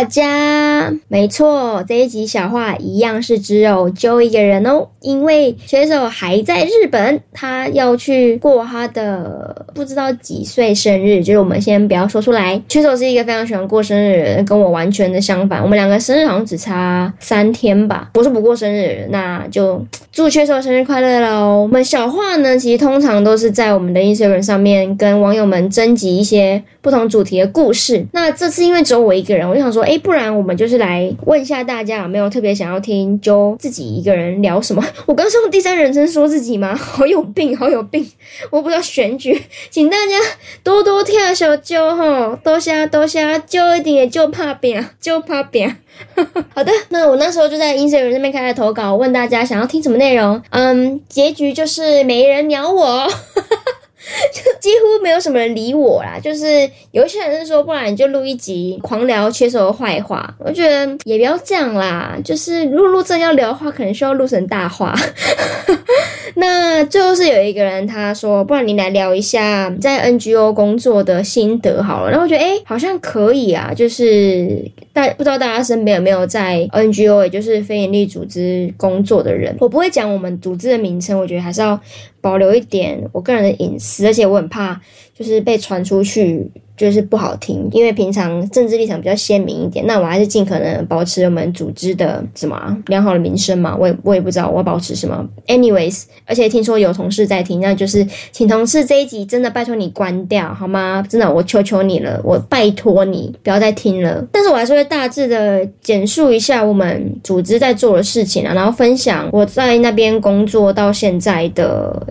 大家。没错，这一集小话一样是只有 Joe 一个人哦，因为选手还在日本，他要去过他的不知道几岁生日，就是我们先不要说出来。选手是一个非常喜欢过生日的人，跟我完全的相反，我们两个生日好像只差三天吧。我是不过生日，那就祝选手生日快乐喽。我们小话呢，其实通常都是在我们的 Instagram 上面跟网友们征集一些不同主题的故事。那这次因为只有我一个人，我就想说，哎，不然我们就是来问一下大家有没有特别想要听就自己一个人聊什么？我刚是用第三人称说自己吗？好有病，好有病！我不知道选举，请大家多多跳小 Joe 哈，多谢多谢蕉一点就怕扁，就怕扁。好的，那我那时候就在 Instagram 那边开了投稿，问大家想要听什么内容。嗯，结局就是没人鸟我。就几乎没有什么人理我啦，就是有一些人是说，不然你就录一集狂聊切手的坏话。我觉得也不要这样啦，就是如果录真要聊的话，可能需要录成大话。那最后是有一个人他说，不然你来聊一下在 NGO 工作的心得好了。然后我觉得哎，好像可以啊，就是大不知道大家身边有没有在 NGO，也就是非营利组织工作的人。我不会讲我们组织的名称，我觉得还是要。保留一点我个人的隐私，而且我很怕就是被传出去。就是不好听，因为平常政治立场比较鲜明一点，那我还是尽可能保持我们组织的什么、良好的名声嘛。我也我也不知道我要保持什么。Anyways，而且听说有同事在听，那就是请同事这一集真的拜托你关掉好吗？真的，我求求你了，我拜托你不要再听了。但是我还是会大致的简述一下我们组织在做的事情啊，然后分享我在那边工作到现在的。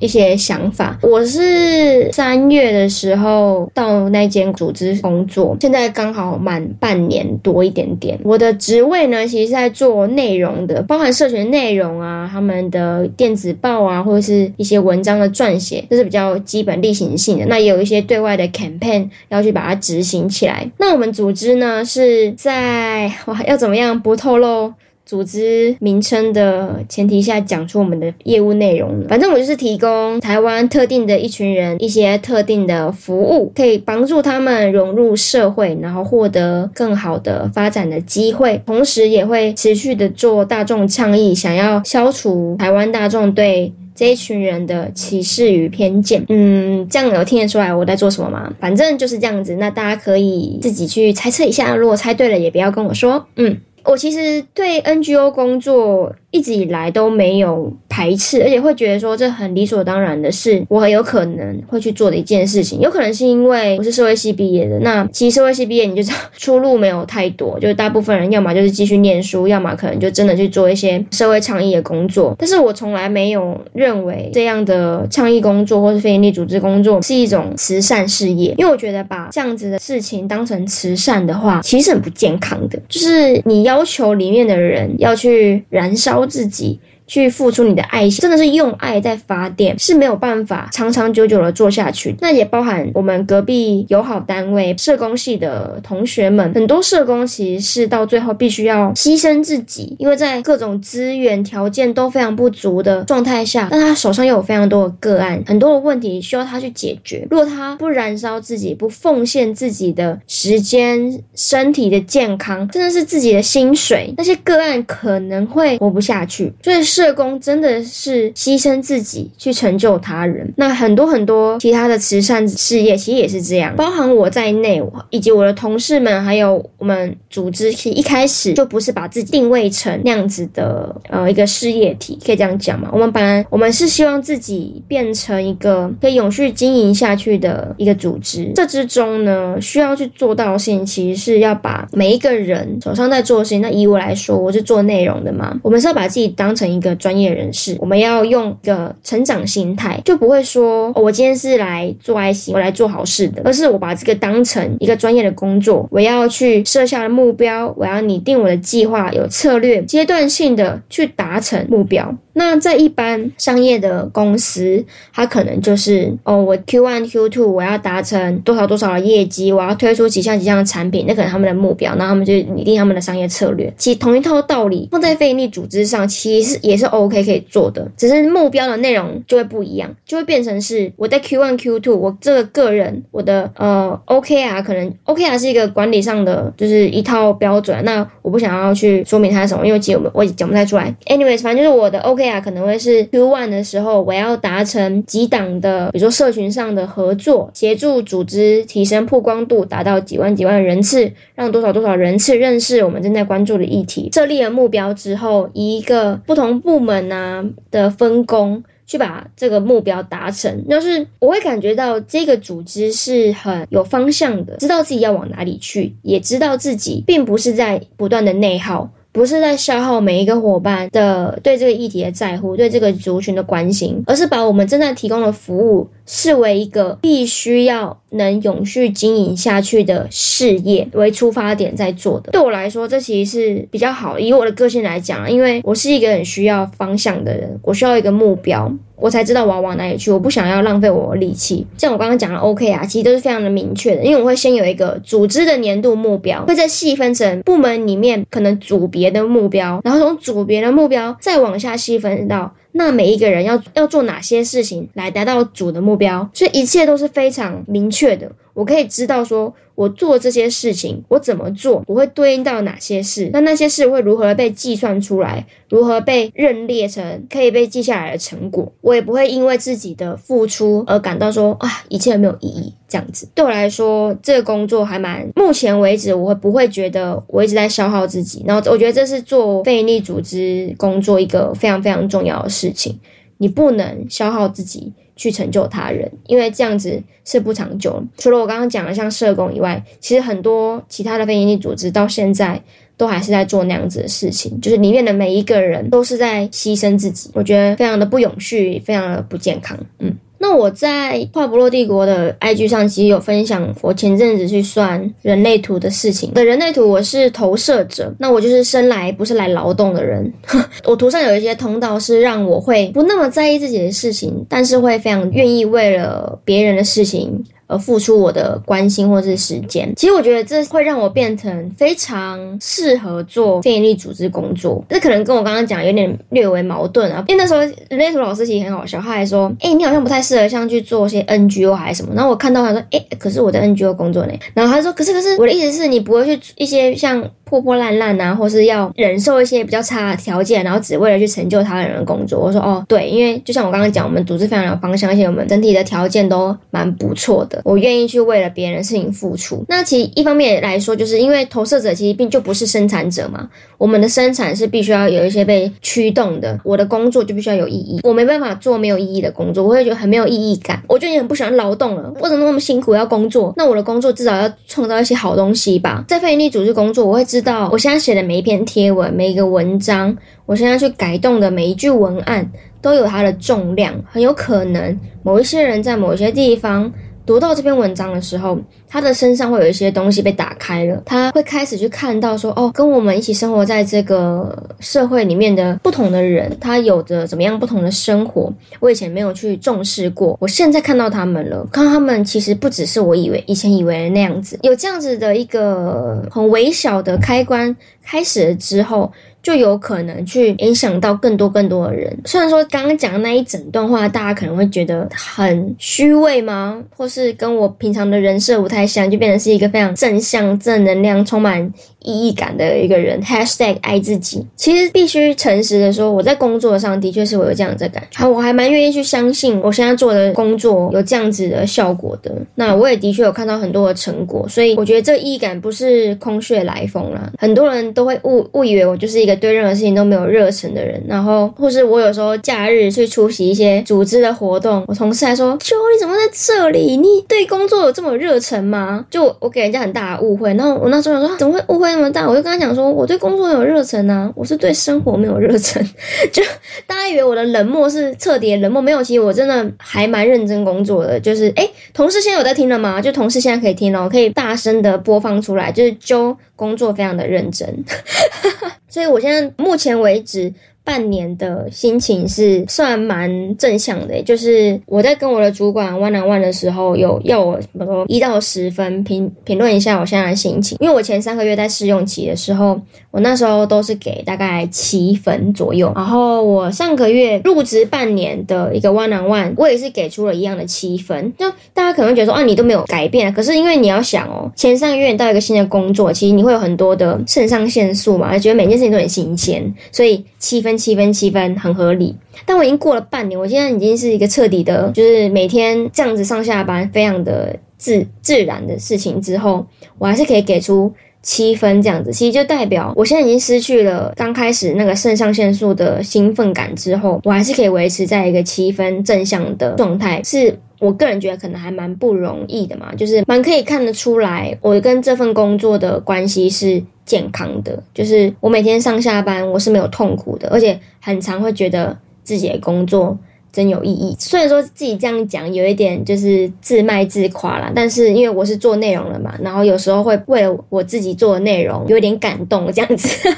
一些想法，我是三月的时候到那间组织工作，现在刚好满半年多一点点。我的职位呢，其实是在做内容的，包含社群内容啊，他们的电子报啊，或者是一些文章的撰写，这是比较基本例行性的。那也有一些对外的 campaign 要去把它执行起来。那我们组织呢，是在哇，要怎么样不透露？组织名称的前提下讲出我们的业务内容，反正我就是提供台湾特定的一群人一些特定的服务，可以帮助他们融入社会，然后获得更好的发展的机会。同时也会持续的做大众倡议，想要消除台湾大众对这一群人的歧视与偏见。嗯，这样有听得出来我在做什么吗？反正就是这样子，那大家可以自己去猜测一下，如果猜对了也不要跟我说。嗯，我其实对 NGO 工作一直以来都没有排斥，而且会觉得说这很理所当然的事，我很有可能会去做的一件事情。有可能是因为我是社会系毕业的，那其实社会系毕业你就知道出路没有太多，就是大部分人要么就是继续念书，要么可能就真的去做一些社会倡议的工作。但是我从来没有认为这样的倡议工作或是非营利组织工作是一种慈善事业，因为我觉得把这样子的事情当成慈善的话，其实很不健康的。就是你要求里面的人要去燃烧。自己。去付出你的爱心，真的是用爱在发电，是没有办法长长久久的做下去。那也包含我们隔壁友好单位社工系的同学们，很多社工其实是到最后必须要牺牲自己，因为在各种资源条件都非常不足的状态下，但他手上又有非常多的个案，很多的问题需要他去解决。如果他不燃烧自己，不奉献自己的时间、身体的健康，甚至是自己的薪水，那些个案可能会活不下去。所以。社工真的是牺牲自己去成就他人，那很多很多其他的慈善事业其实也是这样，包含我在内，以及我的同事们，还有我们组织，其实一开始就不是把自己定位成那样子的呃一个事业体，可以这样讲嘛？我们本来我们是希望自己变成一个可以永续经营下去的一个组织，这之中呢，需要去做到的事情，其实是要把每一个人手上在做的事情。那以我来说，我是做内容的嘛，我们是要把自己当成一个。专业人士，我们要用一个成长心态，就不会说，我今天是来做爱心，我来做好事的，而是我把这个当成一个专业的工作，我要去设下的目标，我要拟定我的计划，有策略，阶段性的去达成目标。那在一般商业的公司，它可能就是哦，我 Q one Q two 我要达成多少多少的业绩，我要推出几项几项的产品，那可能他们的目标，然后他们就拟定他们的商业策略。其实同一套道理放在非营利组织上，其实也是 OK 可以做的，只是目标的内容就会不一样，就会变成是我在 Q one Q two 我这个个人我的呃 O K 啊可能 O K 啊是一个管理上的就是一套标准，那我不想要去说明它是什么，因为其实我们我讲不太出来。Anyways，反正就是我的 O K 可能会是 Q one 的时候我要达成几档的，比如说社群上的合作，协助组织提升曝光度，达到几万几万人次，让多少多少人次认识我们正在关注的议题。设立了目标之后，以一个不同部门啊的分工去把这个目标达成，就是我会感觉到这个组织是很有方向的，知道自己要往哪里去，也知道自己并不是在不断的内耗。不是在消耗每一个伙伴的对这个议题的在乎，对这个族群的关心，而是把我们正在提供的服务视为一个必须要能永续经营下去的事业为出发点在做的。对我来说，这其实是比较好。以我的个性来讲，因为我是一个很需要方向的人，我需要一个目标。我才知道我要往哪里去，我不想要浪费我的力气。像我刚刚讲的，OK 啊其实都是非常的明确的，因为我会先有一个组织的年度目标，会再细分成部门里面可能组别的目标，然后从组别的目标再往下细分到那每一个人要要做哪些事情来达到主的目标，所以一切都是非常明确的。我可以知道说，我做这些事情，我怎么做，我会对应到哪些事，那那些事会如何被计算出来，如何被认列成可以被记下来的成果。我也不会因为自己的付出而感到说啊，一切没有意义这样子。对我来说，这个工作还蛮，目前为止，我会不会觉得我一直在消耗自己。然后我觉得这是做非营利组织工作一个非常非常重要的事情，你不能消耗自己。去成就他人，因为这样子是不长久。除了我刚刚讲的像社工以外，其实很多其他的非营利组织到现在都还是在做那样子的事情，就是里面的每一个人都是在牺牲自己，我觉得非常的不永续，非常的不健康。嗯。那我在话不落帝国的 IG 上其实有分享我前阵子去算人类图的事情。的人类图我是投射者，那我就是生来不是来劳动的人。我图上有一些通道是让我会不那么在意自己的事情，但是会非常愿意为了别人的事情。而付出我的关心或是时间，其实我觉得这会让我变成非常适合做非营利组织工作。这可能跟我刚刚讲有点略微矛盾啊，因为那时候人类图老师其实很好笑，他还说：“哎、你好像不太适合像去做些 NGO 还是什么。”然后我看到他说：“哎、可是我在 NGO 工作呢？”然后他说：“可是可是我的意思是你不会去一些像。”破破烂烂啊，或是要忍受一些比较差的条件，然后只为了去成就他人的工作。我说哦，对，因为就像我刚刚讲，我们组织非常有方向，而且我们整体的条件都蛮不错的。我愿意去为了别人的事情付出。那其实一方面来说，就是因为投射者其实并就不是生产者嘛，我们的生产是必须要有一些被驱动的。我的工作就必须要有意义，我没办法做没有意义的工作，我会觉得很没有意义感。我就已经很不喜欢劳动了，为什么那么辛苦要工作？那我的工作至少要创造一些好东西吧。在非营利组织工作，我会知道我现在写。的每一篇贴文，每一个文章，我现在去改动的每一句文案，都有它的重量。很有可能，某一些人在某些地方读到这篇文章的时候，他的身上会有一些东西被打开了，他会开始去看到说，哦，跟我们一起生活在这个社会里面的不同的人，他有着怎么样不同的生活，我以前没有去重视过，我现在看到他们了，看到他们其实不只是我以为以前以为的那样子，有这样子的一个很微小的开关开始了之后。就有可能去影响到更多更多的人。虽然说刚刚讲的那一整段话，大家可能会觉得很虚伪吗？或是跟我平常的人设不太像，就变成是一个非常正向、正能量、充满意义感的一个人。Hashtag 爱自己。其实必须诚实的说，我在工作上的确是我有这样的感觉。好，我还蛮愿意去相信我现在做的工作有这样子的效果的。那我也的确有看到很多的成果，所以我觉得这意义感不是空穴来风啦。很多人都会误误以为我就是一个。对任何事情都没有热忱的人，然后或是我有时候假日去出席一些组织的活动，我同事还说：“就你怎么在这里？你对工作有这么热忱吗？”就我给人家很大的误会。然后我那时候想说：“怎么会误会那么大？”我就跟他讲说：“我对工作有热忱啊，我是对生活没有热忱。”就大家以为我的冷漠是彻底的冷漠，没有，其实我真的还蛮认真工作的。就是哎，同事现在有在听了吗？就同事现在可以听了，我可以大声的播放出来。就是就工作非常的认真。所以，我现在目前为止半年的心情是算蛮正向的，就是我在跟我的主管 one on one 的时候，有要我什么一到十分评评论一下我现在的心情，因为我前三个月在试用期的时候，我那时候都是给大概七分左右，然后我上个月入职半年的一个 one on one，我也是给出了一样的七分。就大家可能会觉得说啊，你都没有改变，可是因为你要想哦，前三个月你到一个新的工作，其实你会有很多的肾上腺素嘛，觉得每件事情都很新鲜，所以七分。七分七分很合理，但我已经过了半年，我现在已经是一个彻底的，就是每天这样子上下班，非常的自自然的事情之后，我还是可以给出七分这样子。其实就代表我现在已经失去了刚开始那个肾上腺素的兴奋感之后，我还是可以维持在一个七分正向的状态，是我个人觉得可能还蛮不容易的嘛，就是蛮可以看得出来，我跟这份工作的关系是。健康的，就是我每天上下班，我是没有痛苦的，而且很常会觉得自己的工作真有意义。虽然说自己这样讲有一点就是自卖自夸啦，但是因为我是做内容的嘛，然后有时候会为了我自己做的内容有点感动这样子。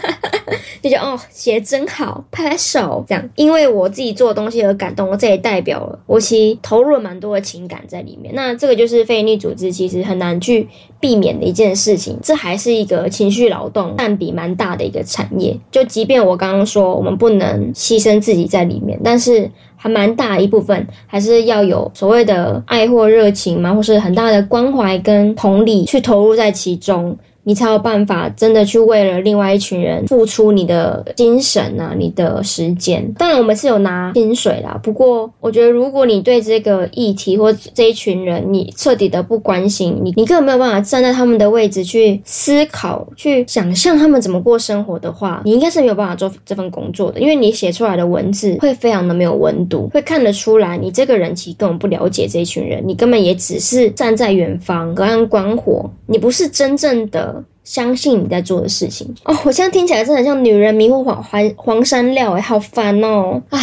就觉得哦，写得真好，拍拍手这样。因为我自己做的东西而感动，这也代表了我其实投入了蛮多的情感在里面。那这个就是非营利组织其实很难去避免的一件事情。这还是一个情绪劳动占比蛮大的一个产业。就即便我刚刚说我们不能牺牲自己在里面，但是还蛮大一部分还是要有所谓的爱或热情嘛，或是很大的关怀跟同理去投入在其中。你才有办法真的去为了另外一群人付出你的精神啊，你的时间。当然，我们是有拿薪水啦。不过，我觉得如果你对这个议题或这一群人你彻底的不关心，你你根本没有办法站在他们的位置去思考、去想象他们怎么过生活的话，你应该是没有办法做这份工作的。因为你写出来的文字会非常的没有温度，会看得出来你这个人其实根本不了解这一群人，你根本也只是站在远方隔岸观火，你不是真正的。相信你在做的事情哦，我现在听起来真的很像女人迷惑黄黄黄山料哎，好烦哦！哎，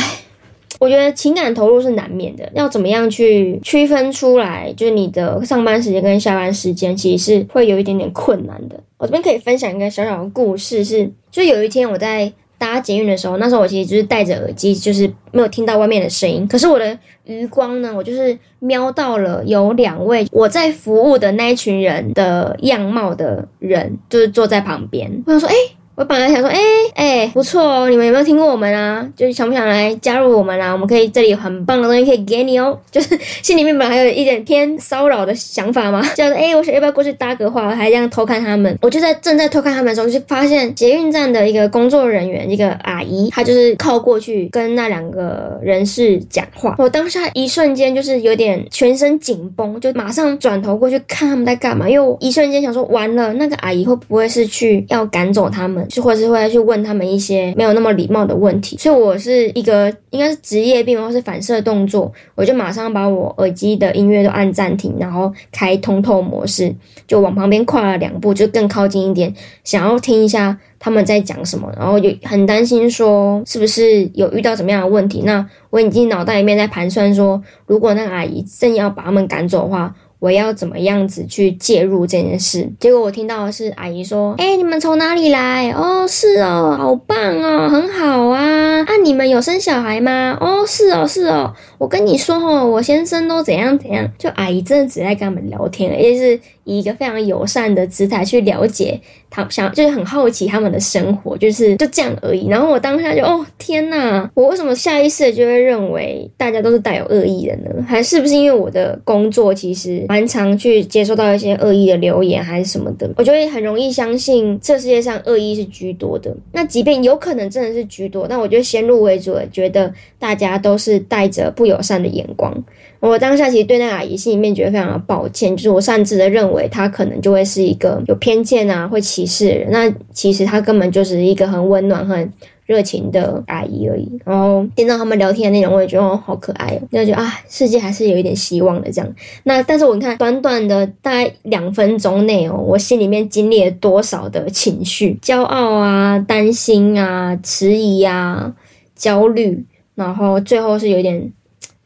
我觉得情感投入是难免的，要怎么样去区分出来，就是你的上班时间跟下班时间，其实是会有一点点困难的。我这边可以分享一个小小的故事是，是就有一天我在。大家捷运的时候，那时候我其实就是戴着耳机，就是没有听到外面的声音。可是我的余光呢，我就是瞄到了有两位我在服务的那一群人的样貌的人，就是坐在旁边。我想说，哎。我本来想说，哎、欸、哎、不错哦，你们有没有听过我们啊？就是想不想来加入我们啊？我们可以这里有很棒的东西可以给你哦。就是心里面本来还有一点偏骚扰的想法嘛，叫做哎、我想要不要过去搭个话？我还这样偷看他们。我就在正在偷看他们的时候，就发现捷运站的一个工作人员，一个阿姨，她就是靠过去跟那两个人士讲话。我当下一瞬间就是有点全身紧绷，就马上转头过去看他们在干嘛，因为我一瞬间想说，完了，那个阿姨会不会是去要赶走他们？就或者是会去问他们一些没有那么礼貌的问题，所以我是一个应该是职业病或是反射动作，我就马上把我耳机的音乐都按暂停，然后开通透模式，就往旁边跨了两步，就更靠近一点，想要听一下他们在讲什么，然后就很担心说是不是有遇到什么样的问题。那我已经脑袋里面在盘算说，如果那个阿姨正要把他们赶走的话。我要怎么样子去介入这件事？结果我听到的是阿姨说：“哎、你们从哪里来？哦，是哦，好棒哦，很好啊。啊，你们有生小孩吗？哦，是哦，是哦。我跟你说哦，我先生都怎样怎样。就阿姨真的只在跟他们聊天，而且是。”以一个非常友善的姿态去了解他，想就是很好奇他们的生活，就是就这样而已。然后我当下就哦天呐，我为什么下意识的就会认为大家都是带有恶意的呢？还是不是因为我的工作其实蛮常去接收到一些恶意的留言还是什么的？我就会很容易相信这世界上恶意是居多的。那即便有可能真的是居多，但我就先入为主的觉得大家都是带着不友善的眼光。我当下其实对那个阿姨心里面觉得非常的抱歉，就是我擅自的认为他可能就会是一个有偏见啊、会歧视的人。那其实他根本就是一个很温暖、很热情的阿姨而已。然后听到他们聊天的内容，我也觉得哦，好可爱哦，就啊，世界还是有一点希望的这样。那但是我看短短的大概两分钟内哦，我心里面经历了多少的情绪：骄傲啊、担心啊、迟疑啊、焦虑，然后最后是有点。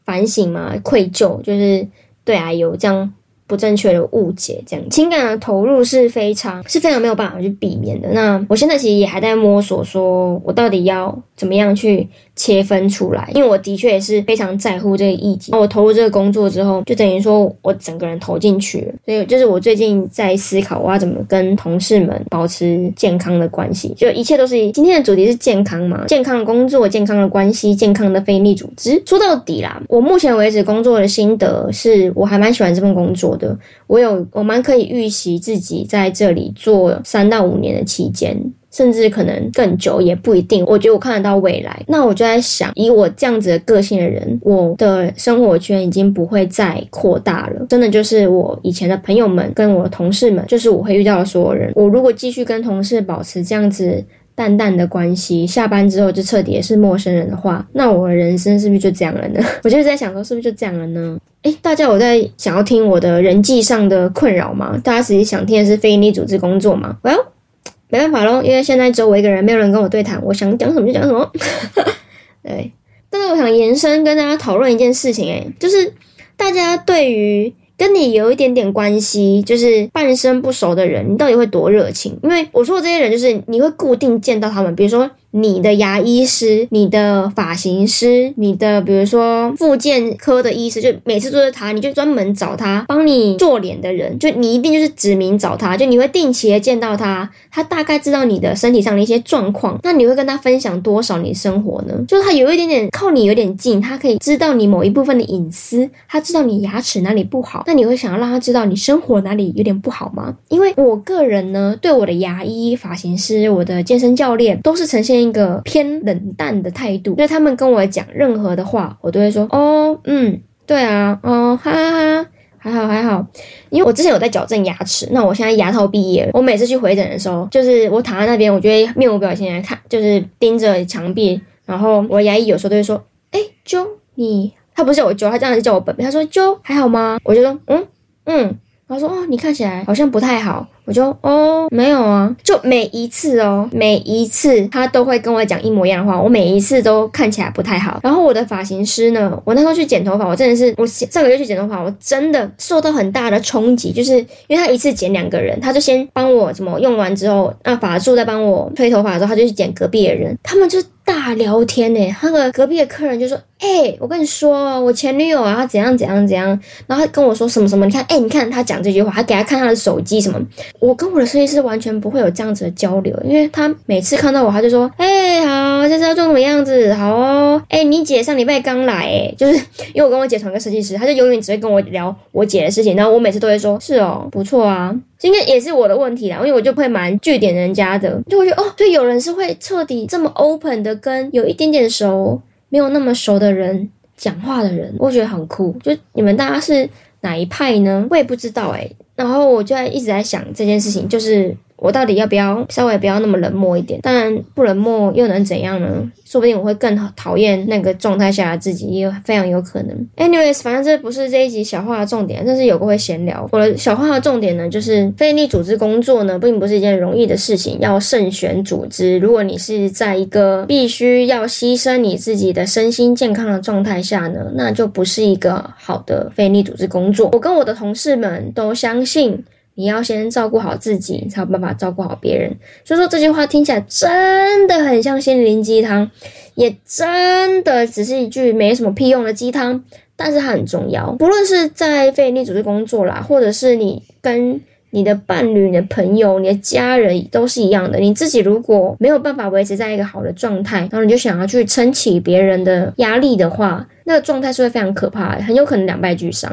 反省嘛，愧疚，就是对啊，有这样不正确的误解，这样情感的投入是非常是非常没有办法去避免的。那我现在其实也还在摸索，说我到底要怎么样去切分出来，因为我的确也是非常在乎这个议题。那我投入这个工作之后，就等于说我整个人投进去了，所以就是我最近在思考，我要怎么跟同事们保持健康的关系，就一切都是今天的主题是健康嘛，健康的工作、健康的关系、健康的非利组织。说到底啦，我目前为止工作的心得是我还蛮喜欢这份工作的，我有我蛮可以预习自己在这里做三到五年的期间，甚至可能更久也不一定。我觉得我看得到未来。那我就在想，以我这样子的个性的人，我的生活圈已经不会再扩大了。真的就是我以前的朋友们跟我的同事们，就是我会遇到的所有人。我如果继续跟同事保持这样子。淡淡的关系，下班之后就彻底也是陌生人的话，那我的人生是不是就这样了呢？我就在想说，是不是就这样了呢？诶，大家有在想要听我的人际上的困扰吗？大家实际想听的是非营利组织工作吗？Well，没办法喽，因为现在只有我一个人，没有人跟我对谈，我想讲什么就讲什么。对，但是我想延伸跟大家讨论一件事情，诶，就是大家对于。跟你有一点点关系，就是半生不熟的人，你到底会多热情？因为我说的这些人，就是你会固定见到他们，比如说。你的牙医师、你的发型师、你的比如说复健科的医师，就每次都是他，你就专门找他帮你做脸的人，就你一定就是指名找他，就你会定期的见到他，他大概知道你的身体上的一些状况，那你会跟他分享多少你的生活呢？就是他有一点点靠你有点近，他可以知道你某一部分的隐私，他知道你牙齿哪里不好，那你会想要让他知道你生活哪里有点不好吗？因为我个人呢，对我的牙医、发型师、我的健身教练都是呈现一个偏冷淡的态度，就是他们跟我讲任何的话，我都会说哦，嗯，对啊，哦，哈哈哈，还好还好。因为我之前有在矫正牙齿，那我现在牙套毕业了，我每次去回诊的时候，就是我躺在那边，我就会面无表情来看，就是盯着墙壁，然后我牙医有时候都会说，哎，Joe，你，他不是叫我揪他这样子叫我本名，他说揪还好吗？我就说，嗯嗯，他说哦，你看起来好像不太好。我就哦，没有啊，就每一次哦，每一次他都会跟我讲一模一样的话，我每一次都看起来不太好。然后我的发型师呢，我那时候去剪头发，我真的是，我上个月去剪头发，我真的受到很大的冲击，就是因为他一次剪两个人，他就先帮我怎么用完之后，那发术再帮我吹头发的时候，他就去剪隔壁的人，他们就大聊天呢。那个隔壁的客人就说：“哎、我跟你说，我前女友啊，怎样怎样怎样。”然后跟我说什么什么，你看，哎、你看他讲这句话，还给他看他的手机什么。我跟我的设计师完全不会有这样子的交流，因为他每次看到我，他就说：“哎、好，这是要做什么样子？好哦，哎、你姐上礼拜刚来，哎，就是因为我跟我姐同一个设计师，他就永远只会跟我聊我姐的事情，然后我每次都会说：是哦，不错啊，今天也是我的问题啦，因为我就会蛮据点人家的，就会觉得哦，所以有人是会彻底这么 open 的跟有一点点熟、没有那么熟的人讲话的人，我觉得很酷。就你们大家是哪一派呢？我也不知道哎、然后我就在一直在想这件事情，就是。我到底要不要稍微不要那么冷漠一点？当然不冷漠又能怎样呢？说不定我会更讨厌那个状态下的自己，也非常有可能。Anyways，反正这不是这一集小话的重点，但是有个会闲聊。我的小话的重点呢，就是非营利组织工作呢，并不是一件容易的事情，要慎选组织。如果你是在一个必须要牺牲你自己的身心健康的状态下呢，那就不是一个好的非营利组织工作。我跟我的同事们都相信。你要先照顾好自己，才有办法照顾好别人。所以说这句话听起来真的很像心灵鸡汤，也真的只是一句没什么屁用的鸡汤，但是它很重要。不论是在非营利组织工作啦，或者是你跟你的伴侣、你的朋友、你的家人都是一样的。你自己如果没有办法维持在一个好的状态，然后你就想要去撑起别人的压力的话，那个状态是会非常可怕的，很有可能两败俱伤。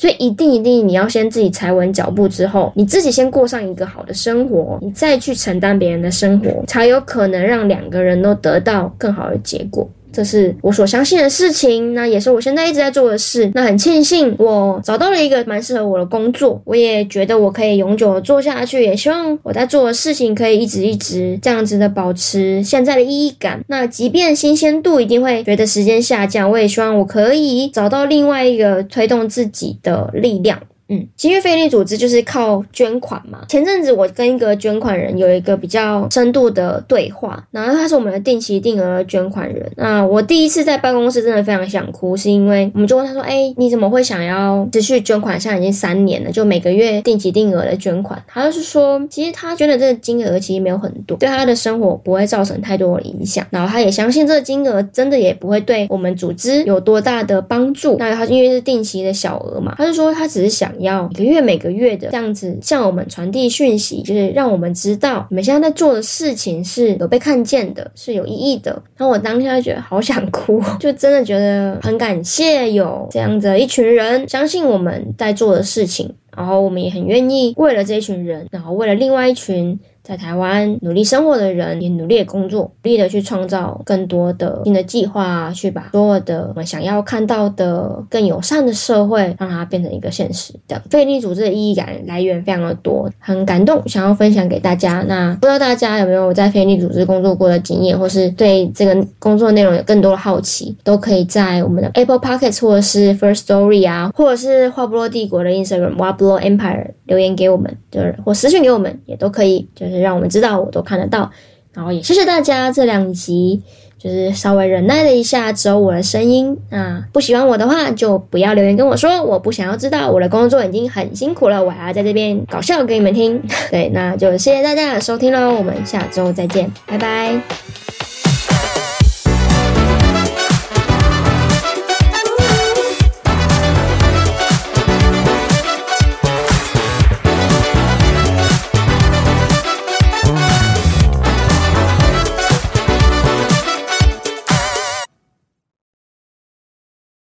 所以一定一定，你要先自己踩稳脚步之后，你自己先过上一个好的生活，你再去承担别人的生活，才有可能让两个人都得到更好的结果。这是我所相信的事情，那也是我现在一直在做的事。那很庆幸我找到了一个蛮适合我的工作，我也觉得我可以永久的做下去。也希望我在做的事情可以一直一直这样子的保持现在的意义感。那即便新鲜度一定会随着时间下降，我也希望我可以找到另外一个推动自己的力量。嗯，其实非营利组织就是靠捐款嘛。前阵子我跟一个捐款人有一个比较深度的对话，然后他是我们的定期定额捐款人。那我第一次在办公室真的非常想哭，是因为我们就问他说：“哎，你怎么会想要持续捐款？现在已经三年了，就每个月定期定额的捐款。”他就是说，其实他捐的这个金额其实没有很多，对他的生活不会造成太多的影响。然后他也相信这个金额真的也不会对我们组织有多大的帮助。那他因为是定期的小额嘛，他就说他只是想要每个月每个月的这样子向我们传递讯息，就是让我们知道我们现在在做的事情是有被看见的，是有意义的。然后我当下就觉得好想哭，就真的觉得很感谢有这样的一群人相信我们在做的事情，然后我们也很愿意为了这一群人，然后为了另外一群。在台湾努力生活的人，也努力的工作，努力的去创造更多的新的计划，去把所有的我们想要看到的更友善的社会，让它变成一个现实的。非营利组织的意义感来源非常的多，很感动，想要分享给大家。那不知道大家有没有在非营利组织工作过的经验，或是对这个工作内容有更多的好奇，都可以在我们的 Apple Pocket 或者是 First Story 啊，或者是话不落帝国的 Instagram 话不落 Empire 留言给我们，就是或私讯给我们也都可以，就是。让我们知道，我都看得到。然后也谢谢大家这两集，就是稍微忍耐了一下，只有我的声音。那，不喜欢我的话，就不要留言跟我说。我不想要知道，我的工作已经很辛苦了，我还要在这边搞笑给你们听。对，那就谢谢大家的收听喽，我们下周再见，拜拜。